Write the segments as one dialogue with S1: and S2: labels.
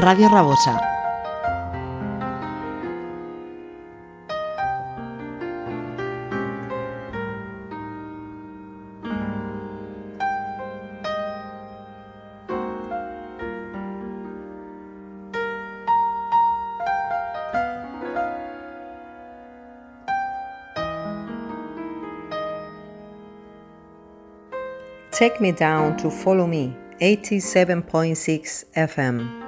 S1: Radio Rabosa.
S2: Take me down to follow me, 87.6 FM.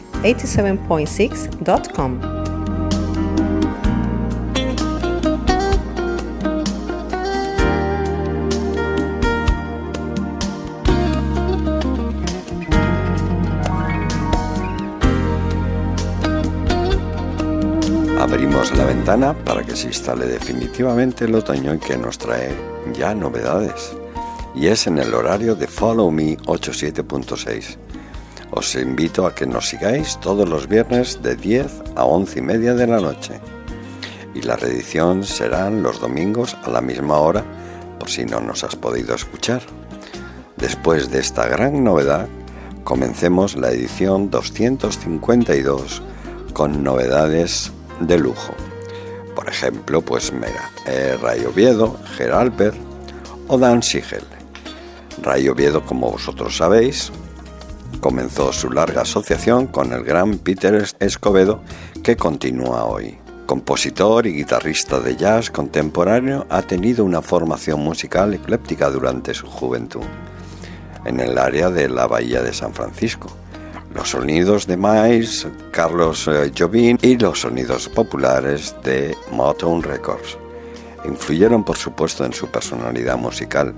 S2: www.followme87.6.com.
S3: Abrimos la ventana para que se instale definitivamente el otoño y que nos trae ya novedades y es en el horario de Follow Me 87.6. Os invito a que nos sigáis todos los viernes de 10 a 11 y media de la noche. Y la reedición serán los domingos a la misma hora, por si no nos has podido escuchar. Después de esta gran novedad, comencemos la edición 252 con novedades de lujo. Por ejemplo, pues mira, eh, Ray Oviedo, Geralper o Dan Sigel. Ray Oviedo, como vosotros sabéis, comenzó su larga asociación con el gran Peter Escobedo, que continúa hoy. Compositor y guitarrista de jazz contemporáneo, ha tenido una formación musical ecléptica durante su juventud, en el área de la Bahía de San Francisco. Los sonidos de Miles, Carlos eh, Jobim y los sonidos populares de Motown Records influyeron por supuesto en su personalidad musical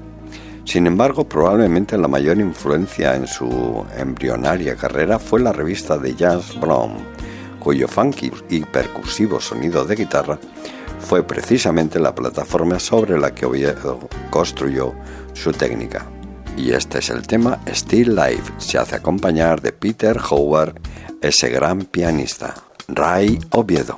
S3: sin embargo, probablemente la mayor influencia en su embrionaria carrera fue la revista de jazz Blom, cuyo funky y percusivo sonido de guitarra fue precisamente la plataforma sobre la que Oviedo construyó su técnica. Y este es el tema Still Life, se hace acompañar de Peter Howard, ese gran pianista, Ray Oviedo.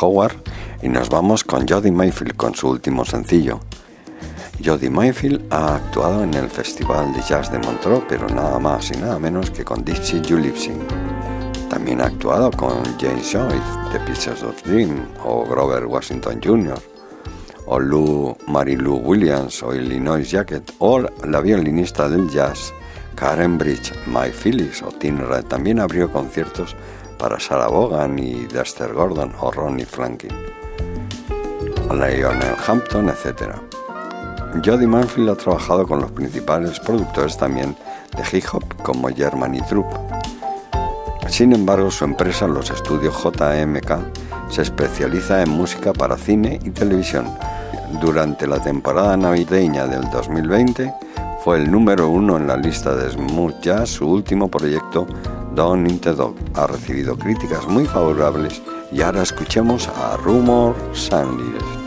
S3: Howard y nos vamos con Jody Mayfield con su último sencillo. Jody Mayfield ha actuado en el Festival de Jazz de Montreux, pero nada más y nada menos que con Dixie Julipsing. También ha actuado con James Joyce de Pieces of Dream o Grover Washington Jr. o Lou, Mary Lou Williams o Illinois Jacket o la violinista del jazz Karen Bridge, Mike Phillips o Tim Red. También abrió conciertos para Sarah Vaughan y Dexter Gordon o Ronnie Flanking, Lionel Hampton, etc. Jody Manfield ha trabajado con los principales productores también de hip hop como Germany Troop. Sin embargo, su empresa, los estudios JMK, se especializa en música para cine y televisión. Durante la temporada navideña del 2020 fue el número uno en la lista de Smooth Jazz, su último proyecto, Don Into Dog. Ha recibido críticas muy favorables y ahora escuchemos a Rumor Sanders.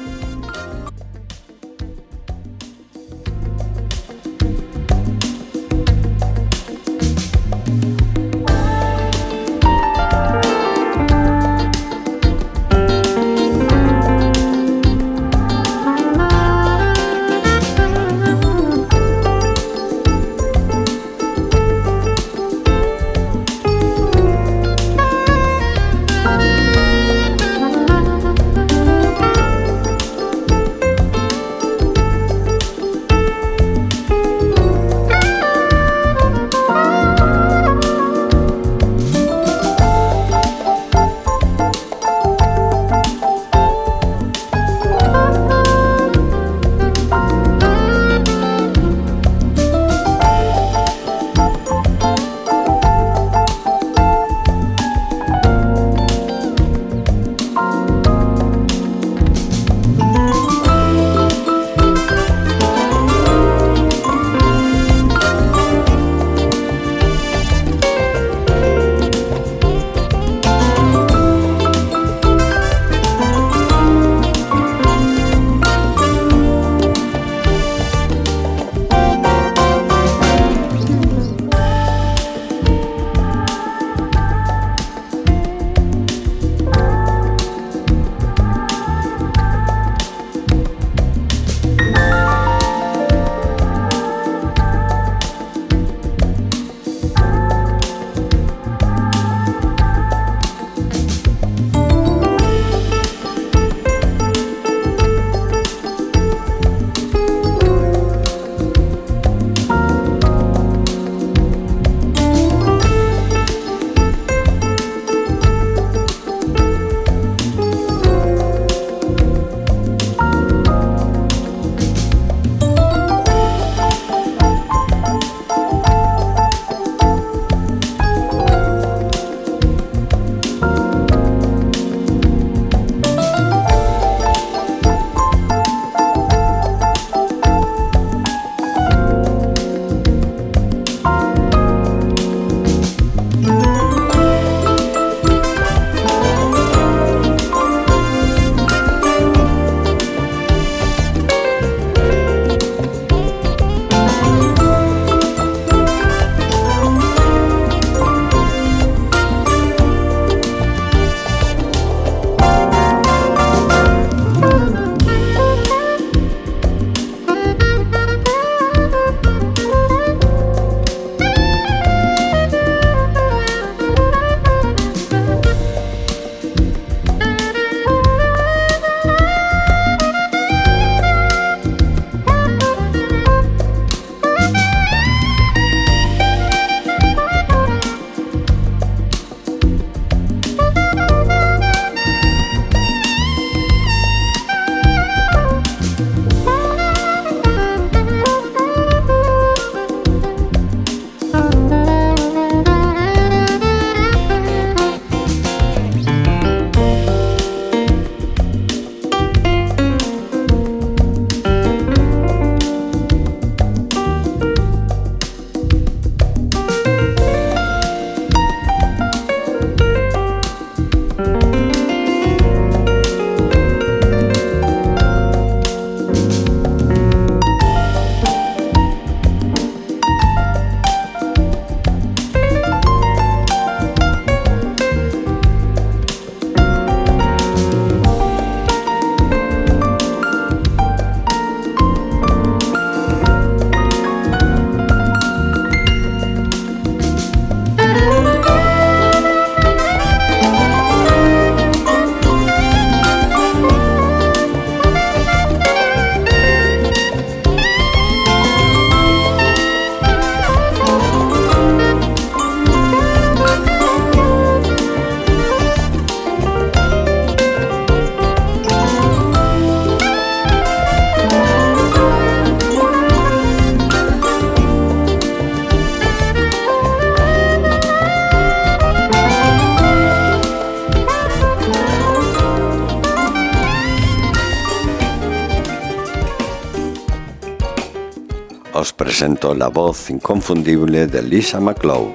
S4: Presento la voz inconfundible de Lisa McLeod,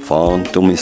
S4: Fond to My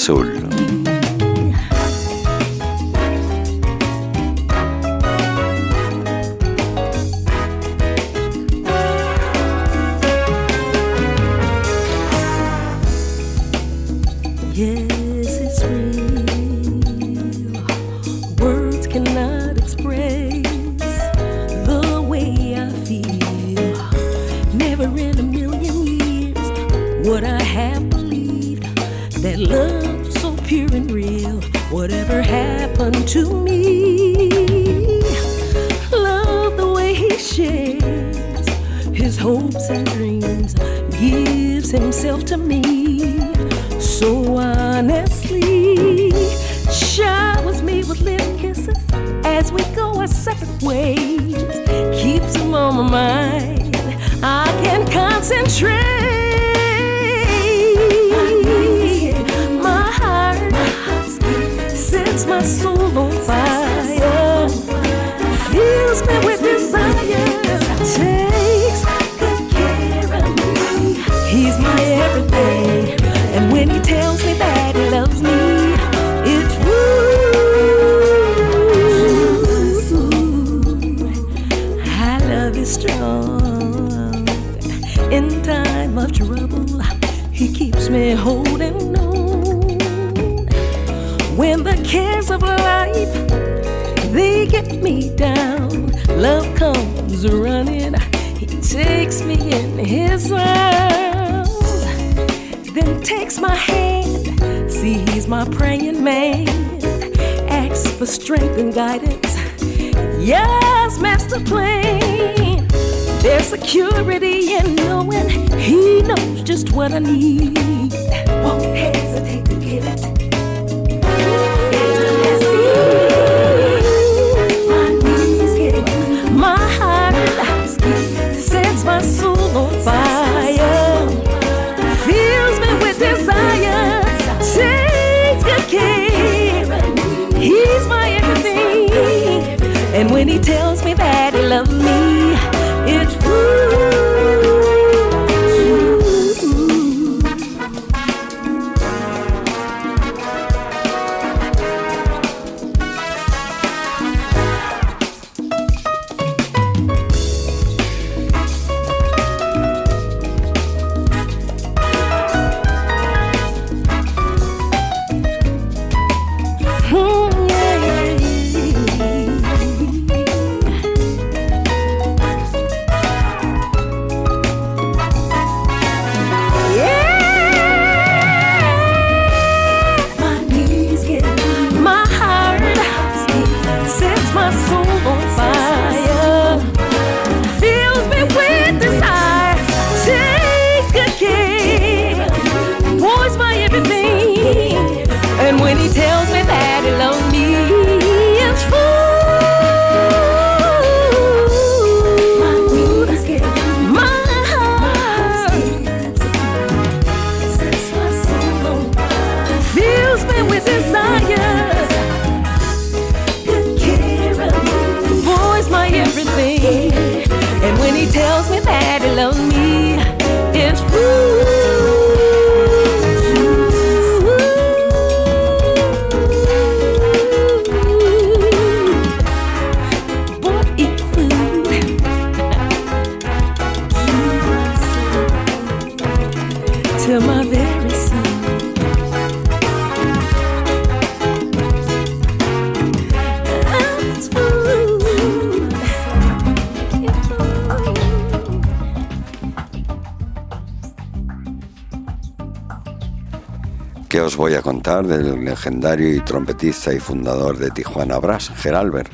S4: voy a contar del legendario y trompetista y fundador de Tijuana Brass, Geralbert.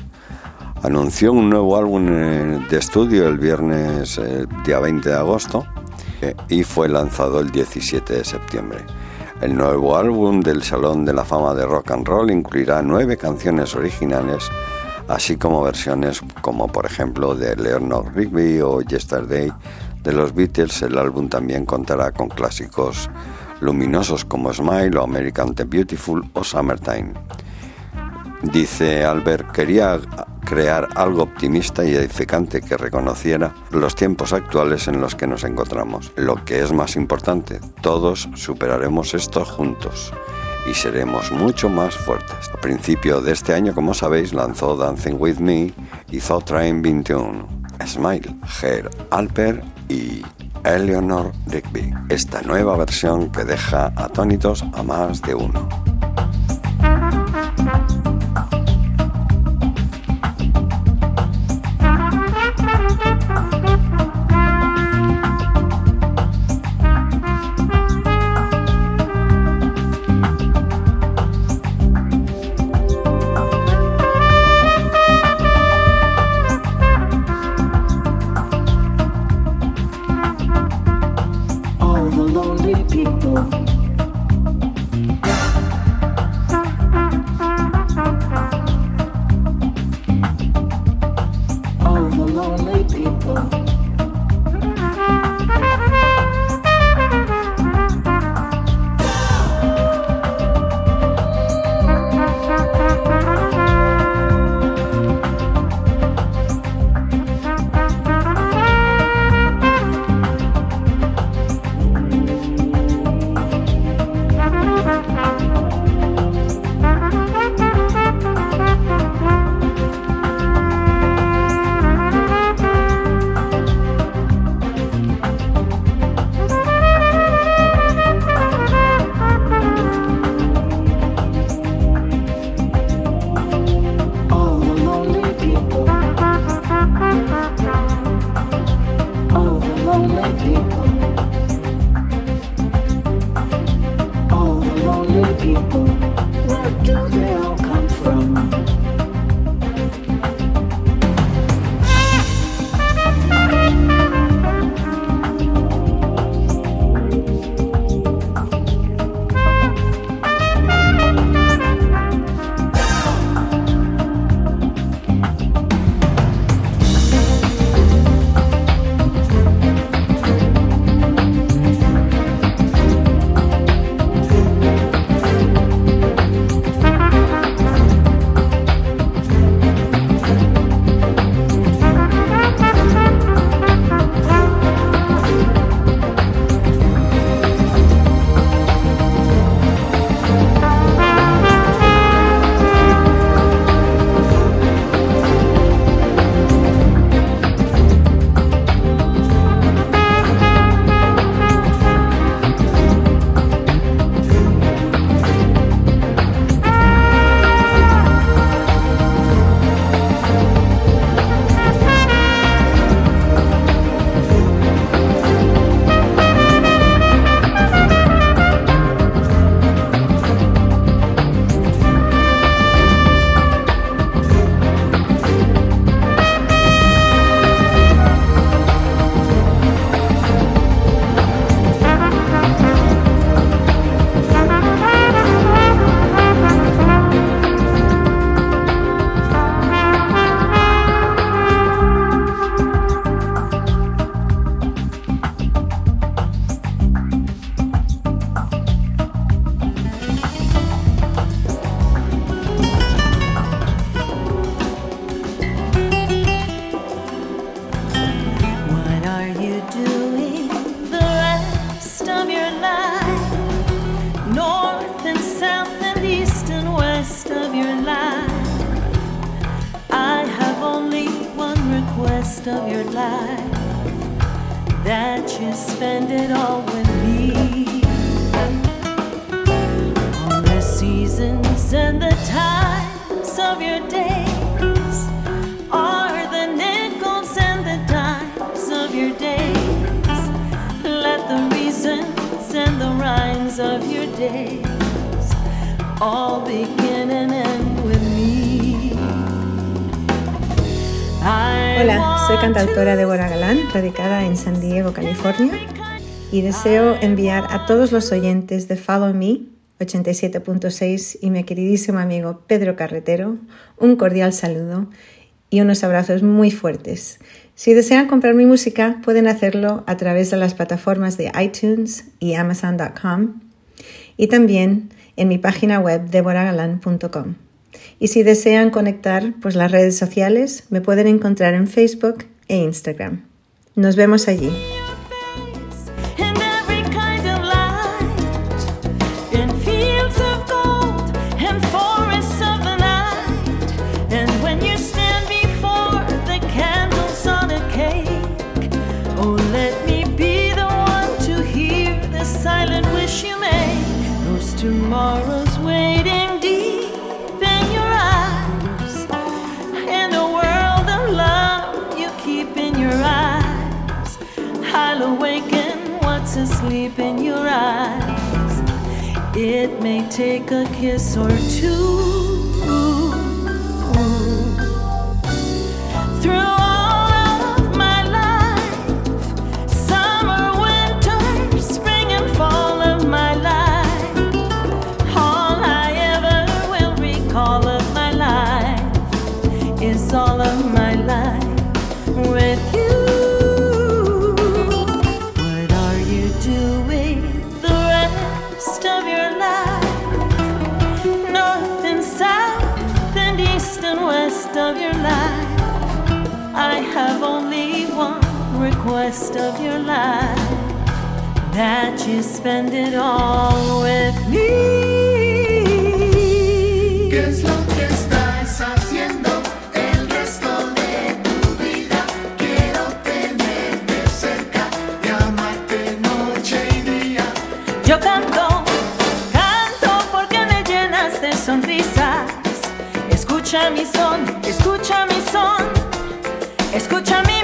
S4: Anunció un nuevo álbum eh, de estudio el viernes eh, día 20 de agosto eh, y fue lanzado el 17 de septiembre. El nuevo álbum del Salón de la Fama de Rock and Roll incluirá nueve canciones originales, así como versiones como por ejemplo de Leonard Rigby o Yesterday de los Beatles. El álbum también contará con clásicos luminosos como Smile o American the Beautiful o Summertime. Dice Albert, quería
S3: crear algo optimista y edificante que reconociera los tiempos actuales en los que nos encontramos. Lo que es más importante, todos superaremos esto juntos y seremos mucho más fuertes. A principio de este año, como sabéis, lanzó Dancing With Me y Thought Train 21, Smile, Ger Alper y Eleanor Rigby. Esta nueva versión que deja atónitos a más de uno.
S5: of
S1: your life that you spend it all with me. All the seasons and the times of your days are the nickels and
S5: the
S1: dimes of your days. Let the reasons and the rhymes of your days all begin and end with me.
S2: Y deseo enviar a todos los oyentes de Follow Me 87.6 y mi queridísimo amigo Pedro Carretero un cordial saludo y unos abrazos muy fuertes. Si desean comprar mi música, pueden hacerlo a través de las plataformas de iTunes y Amazon.com y también en mi página web deboragalan.com. Y si desean conectar, pues las redes sociales me pueden encontrar en Facebook e Instagram. Nos vemos allí.
S1: It may take a kiss or two. spend it all with me.
S5: ¿Qué es lo que estás haciendo el resto de tu vida? Quiero tenerte cerca y amarte noche y día.
S1: Yo canto, canto porque me llenas de sonrisas. Escucha mi son, escucha mi son, escucha mi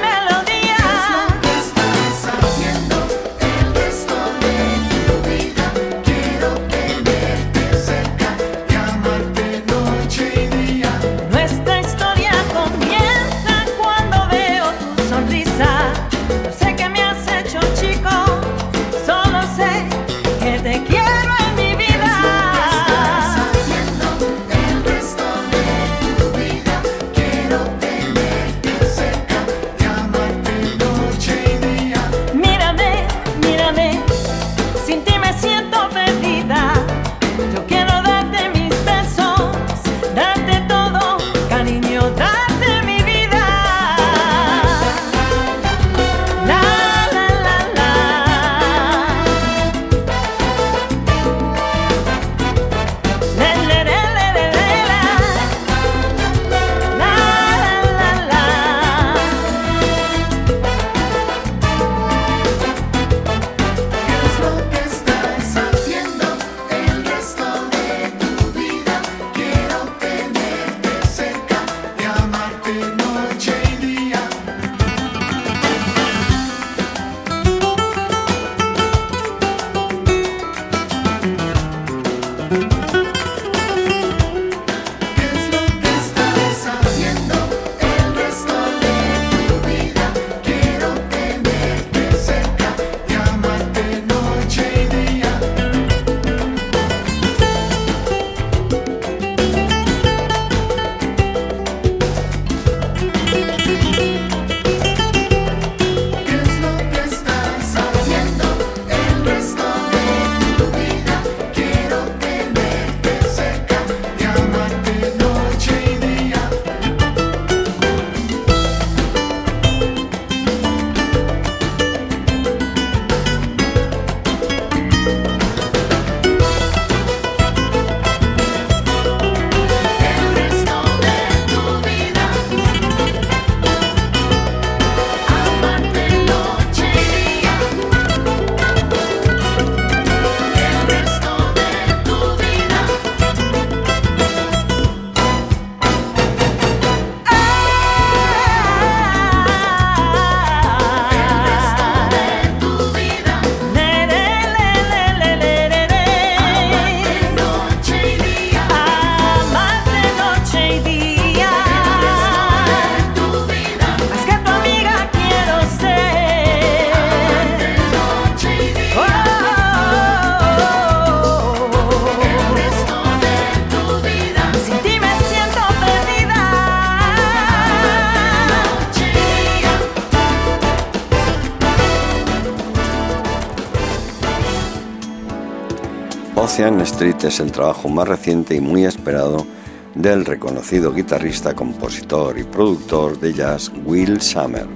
S3: Ocean Street es el trabajo más reciente y muy esperado del reconocido guitarrista, compositor y productor de jazz Will Summer.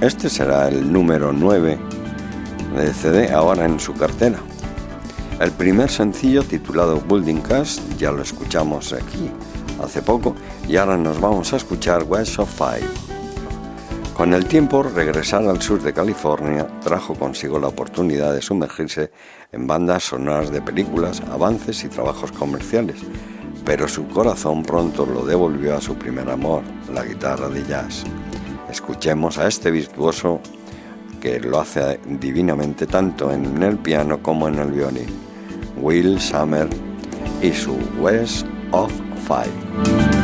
S3: Este será el número 9 de CD ahora en su cartera. El primer sencillo titulado Building Cast ya lo escuchamos aquí hace poco y ahora nos vamos a escuchar West of Five. Con el tiempo, regresar al sur de California trajo consigo la oportunidad de sumergirse en bandas sonoras de películas, avances y trabajos comerciales, pero su corazón pronto lo devolvió a su primer amor, la guitarra de jazz. Escuchemos a este virtuoso que lo hace divinamente tanto en el piano como en el violín, Will Summer y su West of Five.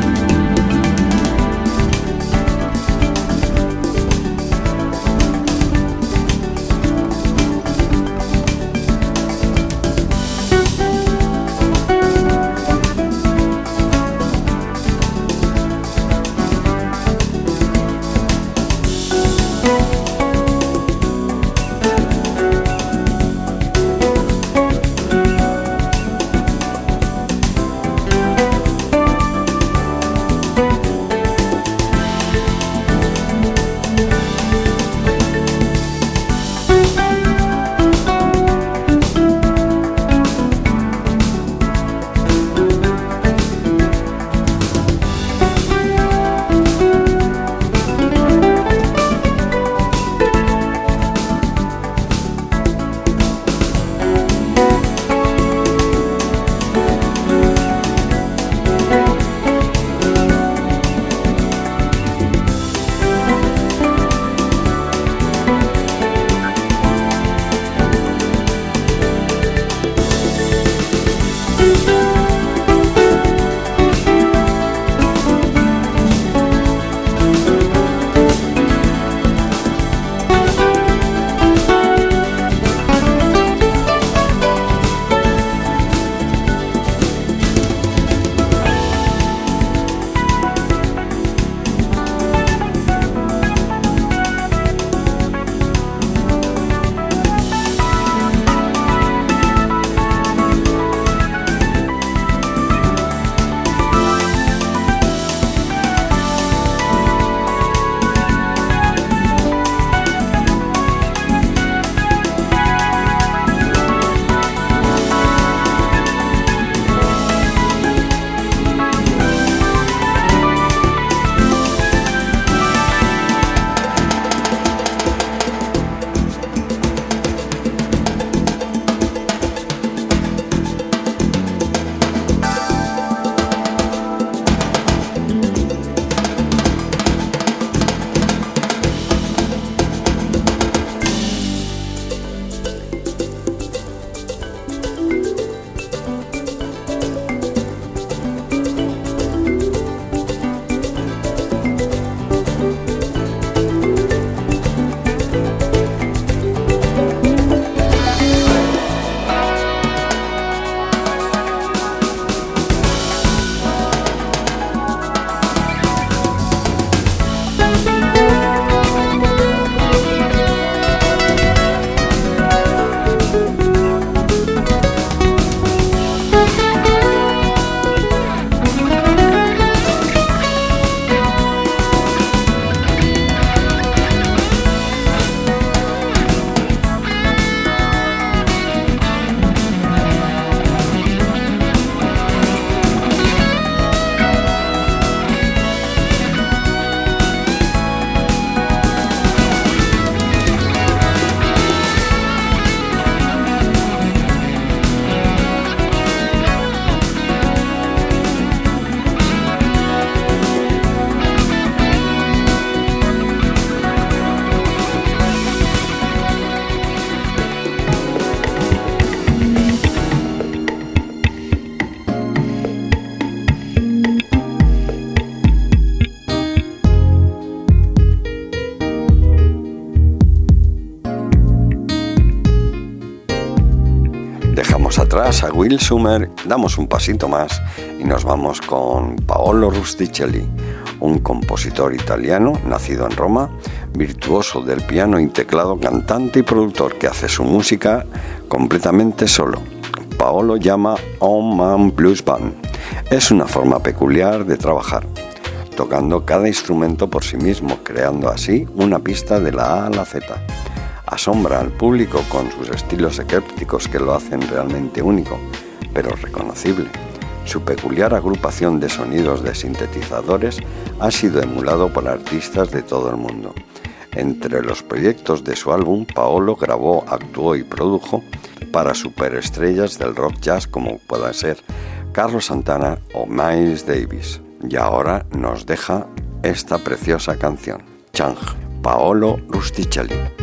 S3: A Will Summer, damos un pasito más y nos vamos con Paolo Rusticelli, un compositor italiano nacido en Roma, virtuoso del piano y teclado, cantante y productor que hace su música completamente solo. Paolo llama On Man Blues Band Es una forma peculiar de trabajar, tocando cada instrumento por sí mismo, creando así una pista de la A a la Z. Asombra al público con sus estilos eclépticos que lo hacen realmente único, pero reconocible. Su peculiar agrupación de sonidos de sintetizadores ha sido emulado por artistas de todo el mundo. Entre los proyectos de su álbum, Paolo grabó, actuó y produjo para superestrellas del rock jazz como pueda ser Carlos Santana o Miles Davis. Y ahora nos deja esta preciosa canción, Chang, Paolo Rusticelli.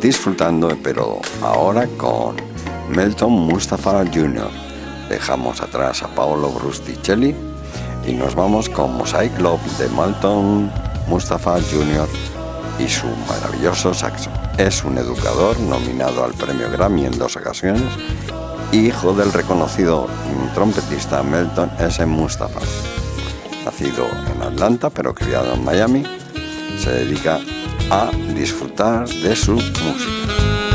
S3: Disfrutando, pero ahora con Melton Mustafa Jr. Dejamos atrás a Paolo Brusticelli y nos vamos con Mosaic Love de Melton Mustafa Jr. y su maravilloso saxo. Es un educador nominado al premio Grammy en dos ocasiones, hijo del reconocido trompetista Melton S. Mustafa. Nacido en Atlanta pero criado en Miami, se dedica a disfrutar de su música.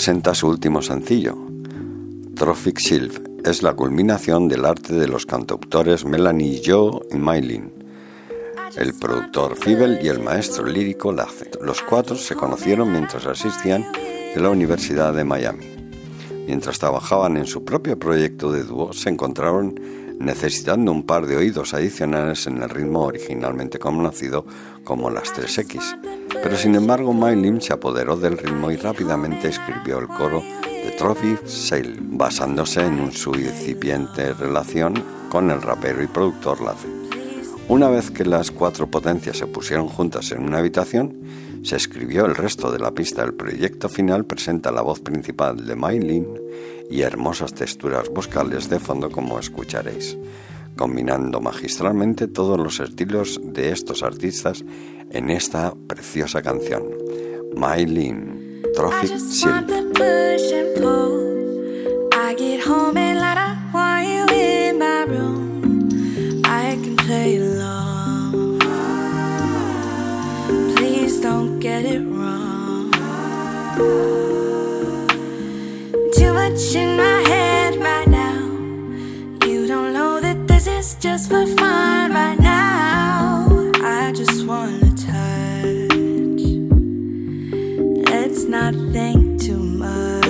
S3: Presenta su último sencillo. Trophic Sylph es la culminación del arte de los cantautores Melanie Joe y Maylin, el productor Fibel y el maestro lírico Lace. Los cuatro se conocieron mientras asistían en la Universidad de Miami. Mientras trabajaban en su propio proyecto de dúo, se encontraron necesitando un par de oídos adicionales en el ritmo originalmente conocido como las 3X. Pero sin embargo, Maylin se apoderó del ritmo y rápidamente escribió el coro de Trophy Sale, basándose en su incipiente relación con el rapero y productor Lace. Una vez que las cuatro potencias se pusieron juntas en una habitación, se escribió el resto de la pista. El proyecto final presenta la voz principal de Maylin y hermosas texturas vocales de fondo como escucharéis, combinando magistralmente todos los estilos de estos artistas en esta preciosa canción. Trophic
S5: just
S3: Silk.
S5: want the push and pull. I get home and light I want you in my room. I can play along. Please don't get it wrong. Too much in my head right now. You don't know that this is just for fun right now. Not think too much.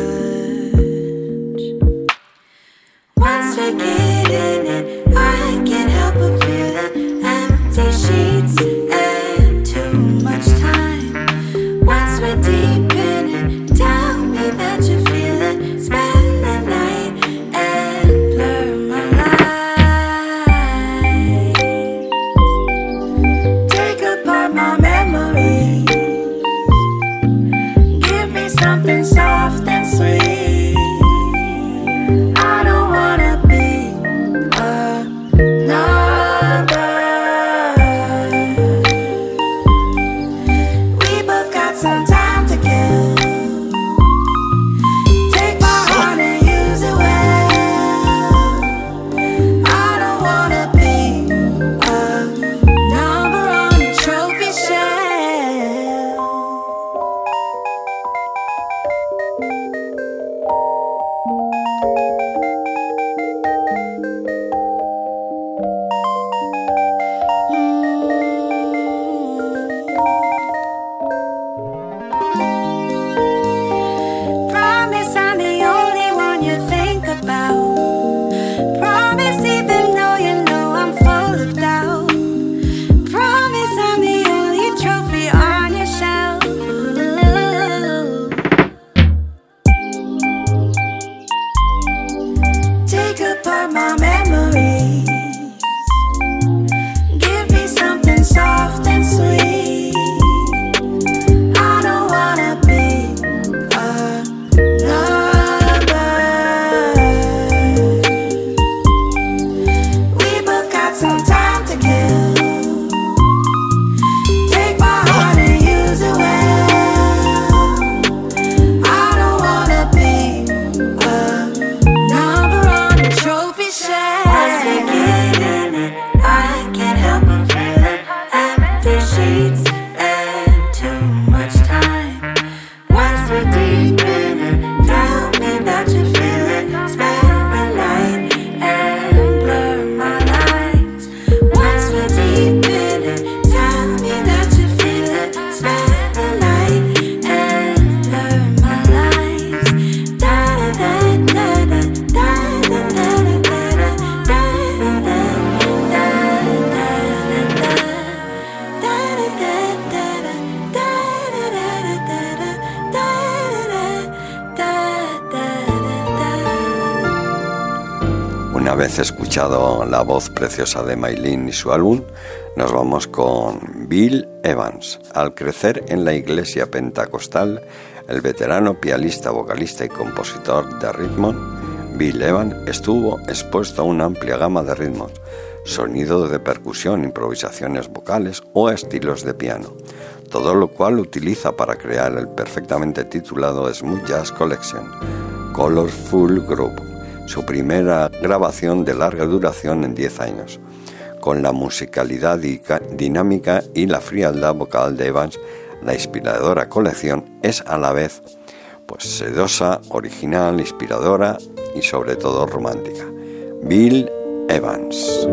S5: Once we get in it, I can't help but feel the empty sheets
S3: de Maylin y su álbum, nos vamos con Bill Evans. Al crecer en la iglesia pentecostal, el veterano pianista, vocalista y compositor de ritmo, Bill Evans estuvo expuesto a una amplia gama de ritmos, sonido de percusión, improvisaciones vocales o estilos de piano, todo lo cual utiliza para crear el perfectamente titulado Smooth Jazz Collection, Colorful Group, su primera grabación de larga duración en 10 años. Con la musicalidad dinámica y la frialdad vocal de Evans, la inspiradora colección es a la vez pues sedosa, original, inspiradora y sobre todo romántica. Bill Evans.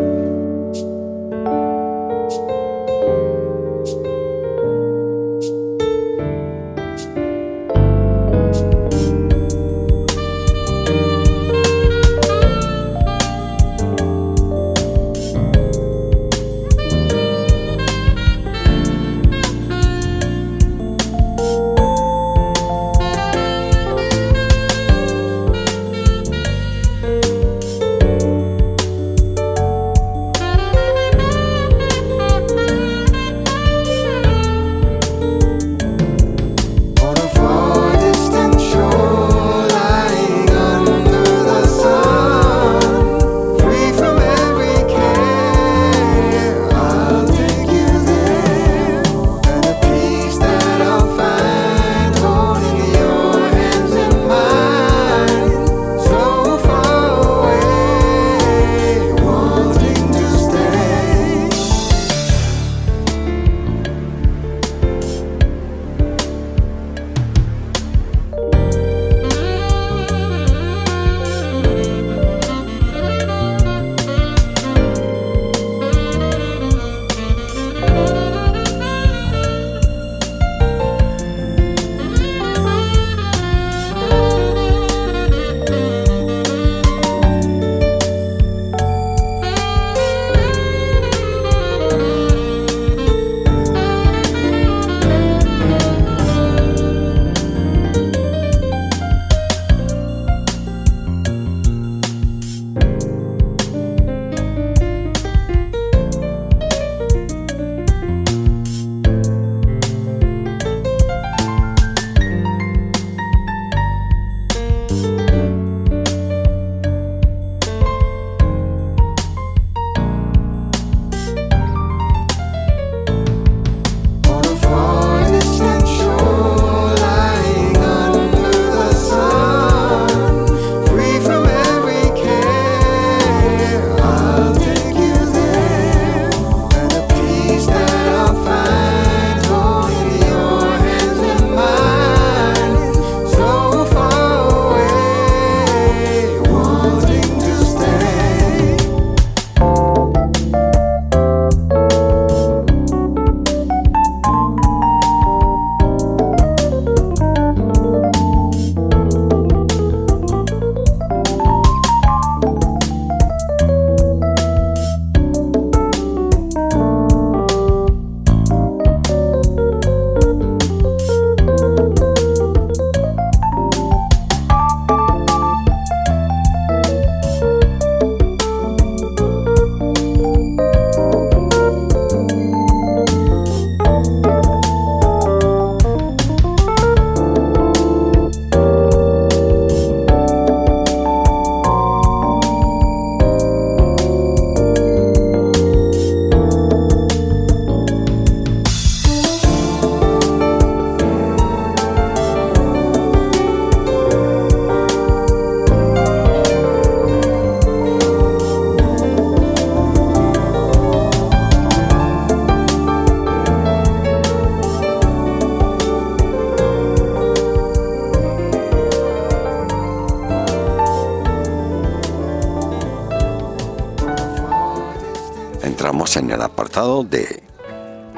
S3: En el apartado de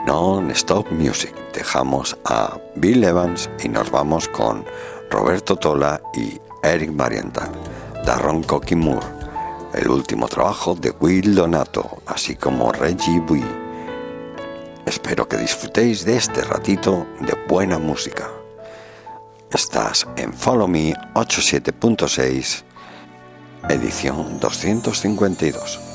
S3: Non-Stop Music. Dejamos a Bill Evans y nos vamos con Roberto Tola y Eric Marienthal, Darron Cocky Moore, el último trabajo de Will Donato, así como Reggie Bui. Espero que disfrutéis de este ratito de buena música. Estás en Follow Me 87.6 edición 252.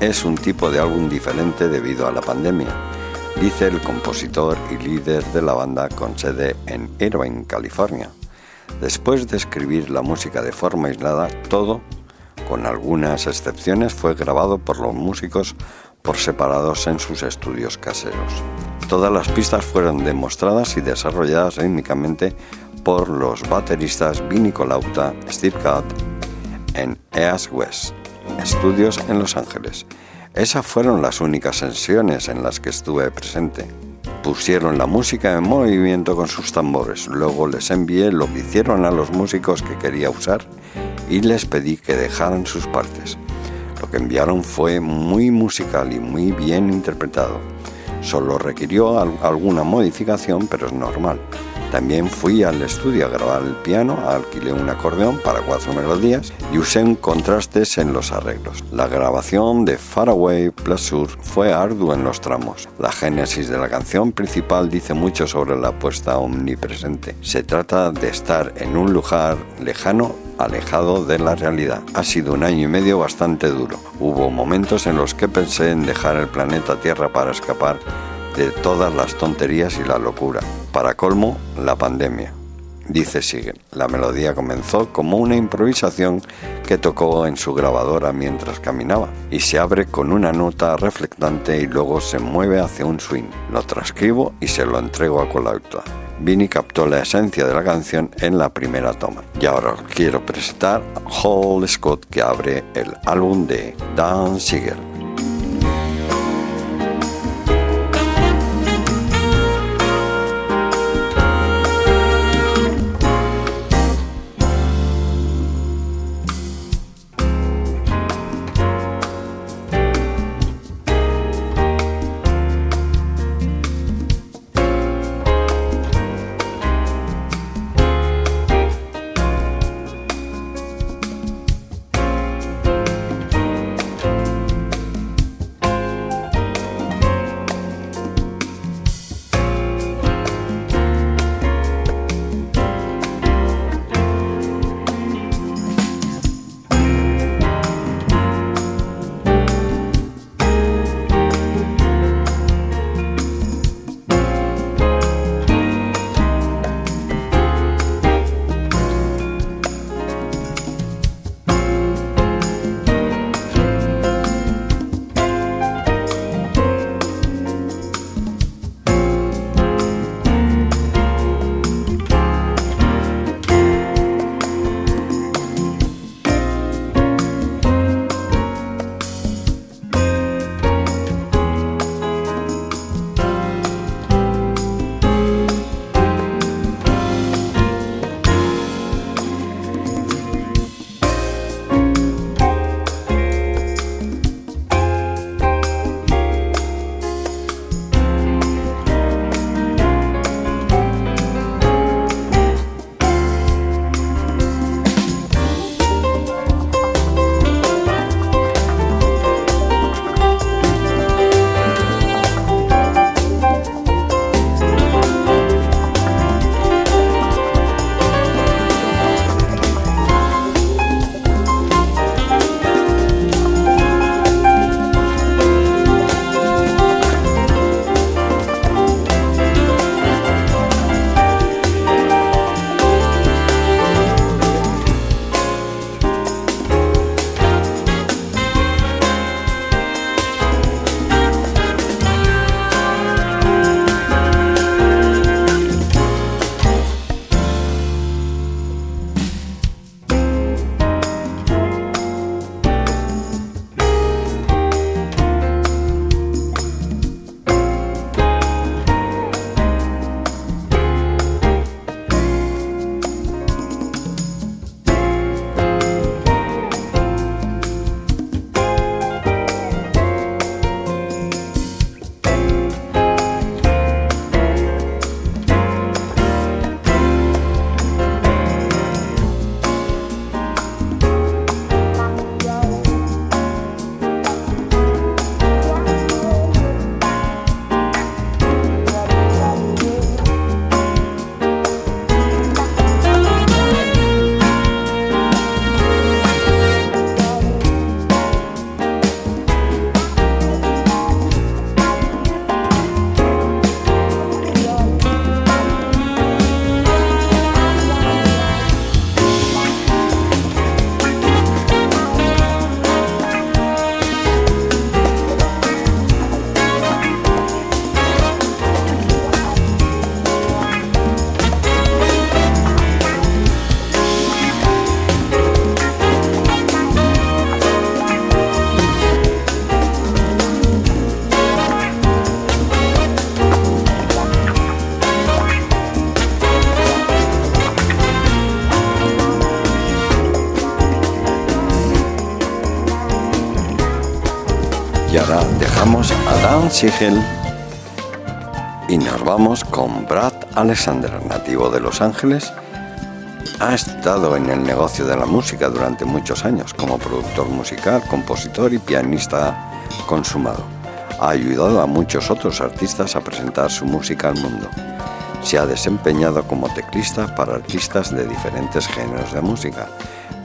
S3: Es un tipo de álbum diferente debido a la pandemia, dice el compositor y líder de la banda con sede en Irvine, California. Después de escribir la música de forma aislada, todo, con algunas excepciones, fue grabado por los músicos por separados en sus estudios caseros. Todas las pistas fueron demostradas y desarrolladas rítmicamente por los bateristas Vinny Colauta, Steve Gadd en East West Estudios en Los Ángeles. Esas fueron las únicas sesiones en las que estuve presente. Pusieron la música en movimiento con sus tambores, luego les envié lo que hicieron a los músicos que quería usar y les pedí que dejaran sus partes. Lo que enviaron fue muy musical y muy bien interpretado. Solo requirió al- alguna modificación, pero es normal. También fui al estudio a grabar el piano, alquilé un acordeón para cuatro melodías y usé contrastes en los arreglos. La grabación de Faraway Plus Sur fue ardua en los tramos. La génesis de la canción principal dice mucho sobre la apuesta omnipresente. Se trata de estar en un lugar lejano alejado de la realidad. Ha sido un año y medio bastante duro. Hubo momentos en los que pensé en dejar el planeta Tierra para escapar de todas las tonterías y la locura. Para colmo, la pandemia. Dice Sigel, la melodía comenzó como una improvisación que tocó en su grabadora mientras caminaba y se abre con una nota reflectante y luego se mueve hacia un swing. Lo transcribo y se lo entrego a Colauta. Vinny captó la esencia de la canción en la primera toma. Y ahora os quiero presentar Hall Scott que abre el álbum de Dan Siegel. Siegel y nos vamos con Brad Alexander, nativo de Los Ángeles. Ha estado en el negocio de la música durante muchos años como productor musical, compositor y pianista consumado. Ha ayudado a muchos otros artistas a presentar su música al mundo. Se ha desempeñado como teclista para artistas de diferentes géneros de música,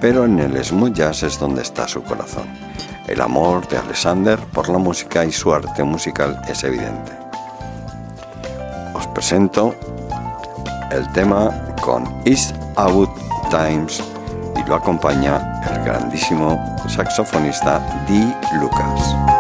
S3: pero en el smooth jazz es donde está su corazón. El amor de Alexander por la música y su arte musical es evidente. Os presento el tema con East Out Times y lo acompaña el grandísimo saxofonista Dee Lucas.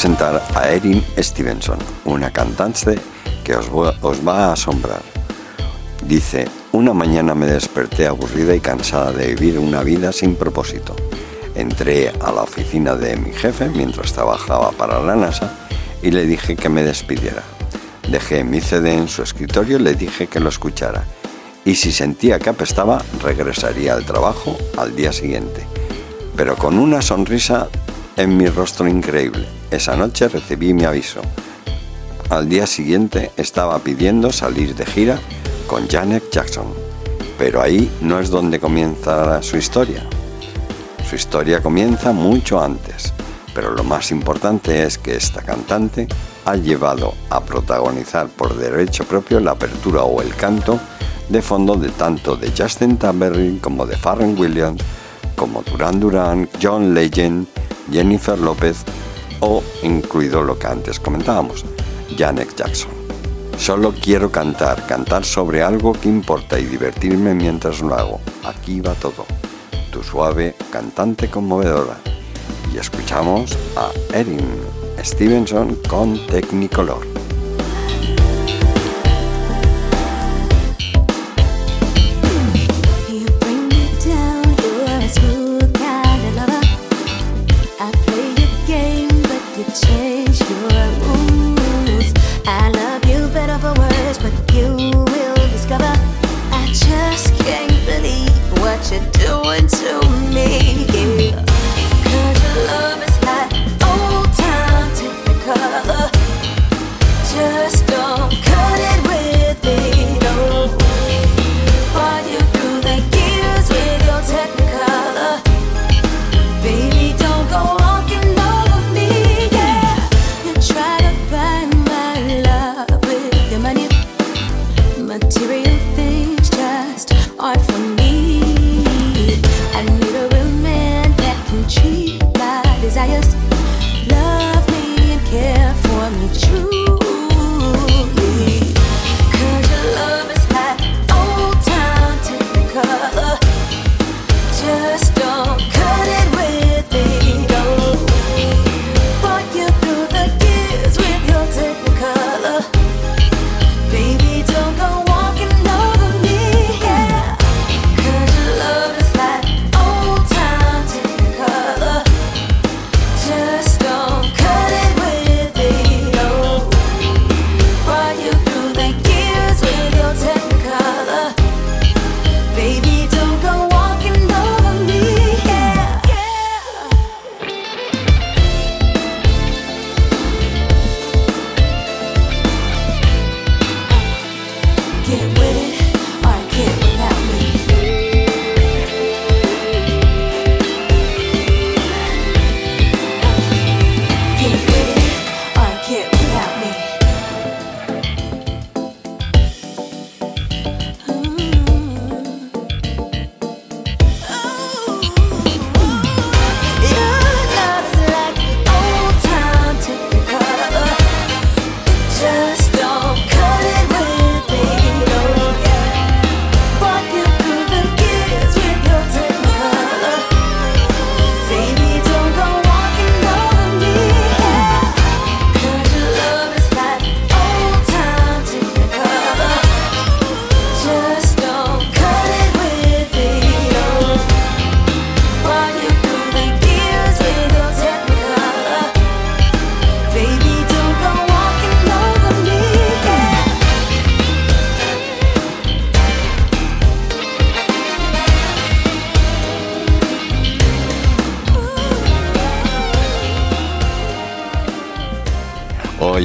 S3: Presentar a Erin Stevenson, una cantante que os os va a asombrar. Dice, una mañana me desperté aburrida y cansada de vivir una vida sin propósito. Entré a la oficina de mi jefe mientras trabajaba para la NASA y le dije que me despidiera. Dejé mi CD en su escritorio y le dije que lo escuchara. Y si sentía que apestaba, regresaría al trabajo al día siguiente. Pero con una sonrisa en mi rostro increíble. Esa noche recibí mi aviso. Al día siguiente estaba pidiendo salir de gira con Janet Jackson. Pero ahí no es donde comienza su historia. Su historia comienza mucho antes. Pero lo más importante es que esta cantante ha llevado a protagonizar por derecho propio la apertura o el canto de fondo de tanto de Justin Timberlake como de Pharrell Williams, como Duran Duran, John Legend, Jennifer López o incluido lo que antes comentábamos, Janet Jackson. Solo quiero cantar, cantar sobre algo que importa y divertirme mientras lo hago. Aquí va todo. Tu suave cantante conmovedora. Y escuchamos a Erin Stevenson con Technicolor.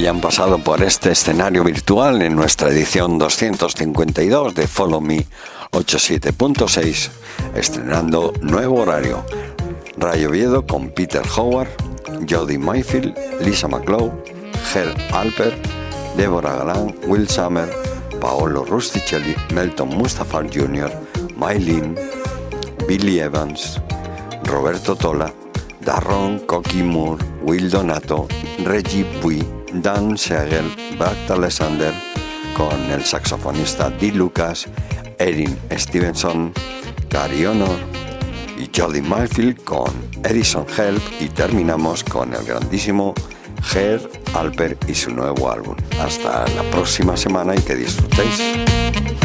S3: han pasado por este escenario virtual en nuestra edición 252 de Follow Me 87.6, estrenando nuevo horario. Rayo Viedo con Peter Howard, Jodie Mayfield, Lisa McClough, Ger Alper, Deborah Galán, Will Summer, Paolo Rusticelli, Melton Mustafa Jr., Mylene, Billy Evans, Roberto Tola, Darron Coqui Moore, Will Donato, Reggie Bui, Dan Segel Bart Alexander con el saxofonista Dee Lucas, Erin Stevenson, Gary Honor y Jody Mayfield con Edison Help y terminamos con el grandísimo Ger Alper y su nuevo álbum. Hasta la próxima semana y que disfrutéis.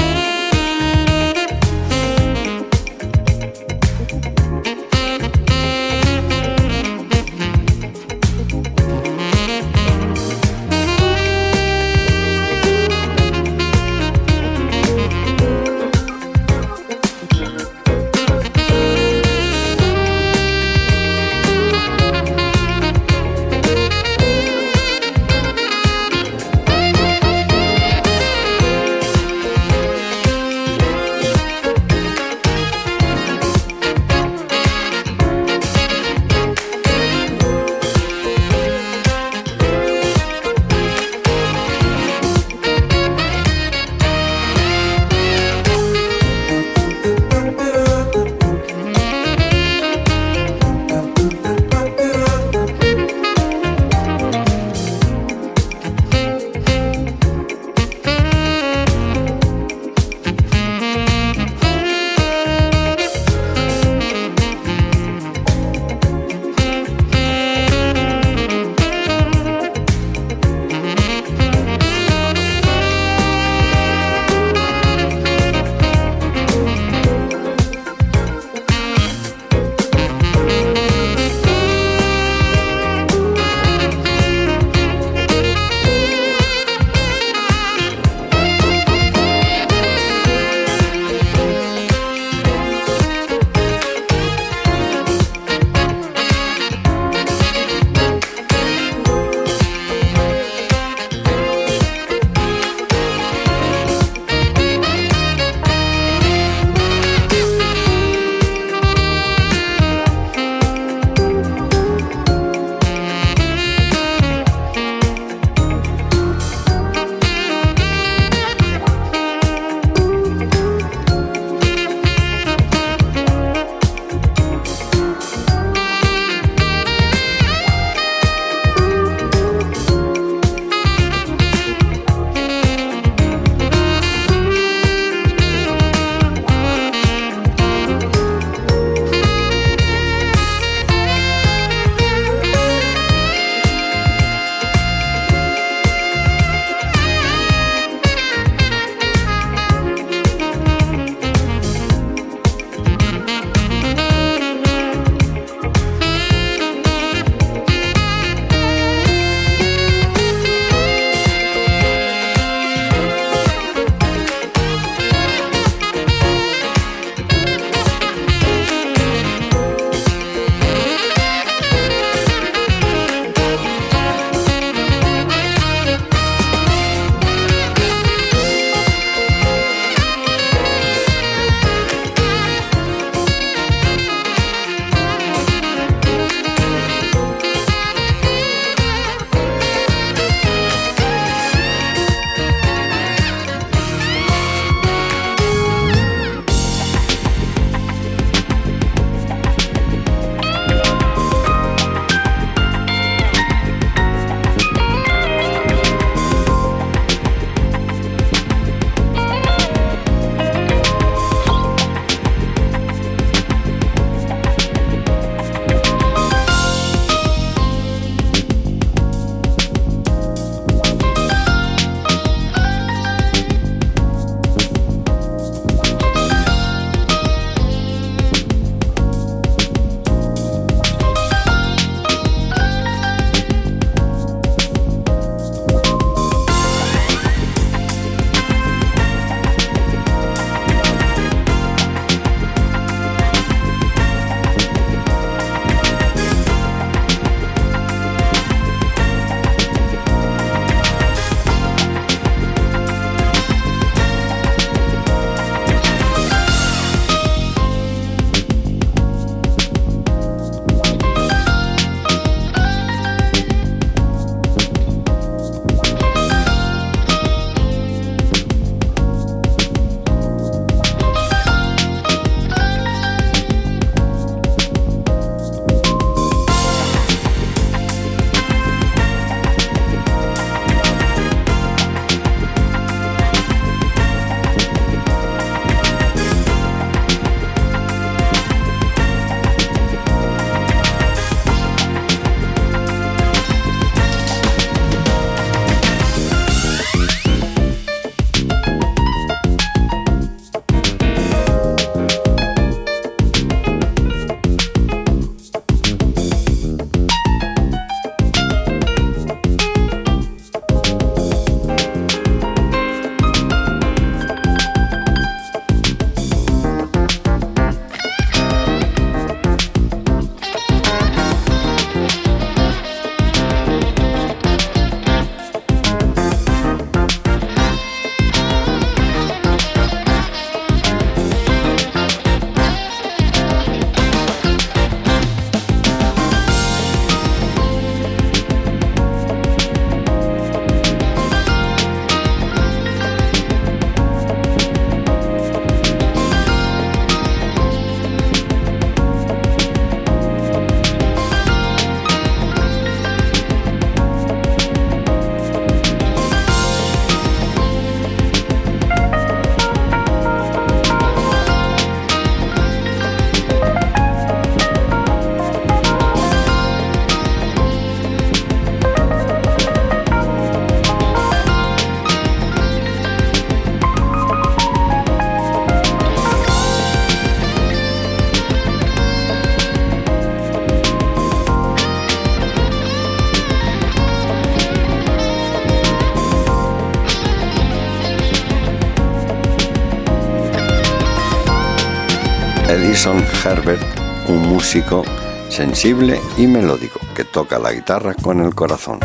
S3: Herbert, un músico sensible y melódico que toca la guitarra con el corazón.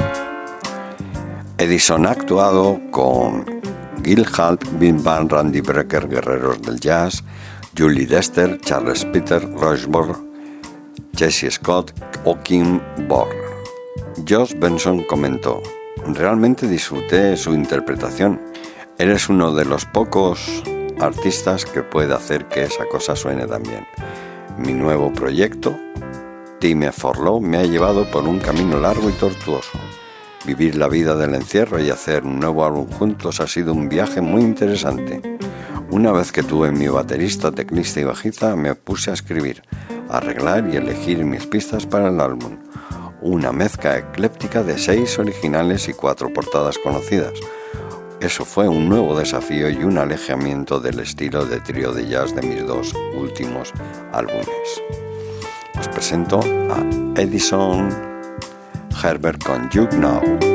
S3: Edison ha actuado con Gil Halt, Bim Van, Randy Brecker, Guerreros del Jazz, Julie Dester, Charles Peter, Rochefort, Jesse Scott o Kim Borg. Josh Benson comentó, realmente disfruté su interpretación. Eres uno de los pocos artistas que puede hacer que esa cosa suene tan bien. Mi nuevo proyecto, Time for Love, me ha llevado por un camino largo y tortuoso. Vivir la vida del encierro y hacer un nuevo álbum juntos ha sido un viaje muy interesante. Una vez que tuve mi baterista, teclista y bajista, me puse a escribir, arreglar y elegir mis pistas para el álbum. Una mezcla ecléptica de seis originales y cuatro portadas conocidas. Eso fue un nuevo desafío y un alejamiento del estilo de trío de jazz de mis dos últimos álbumes. Os presento a Edison Herbert con.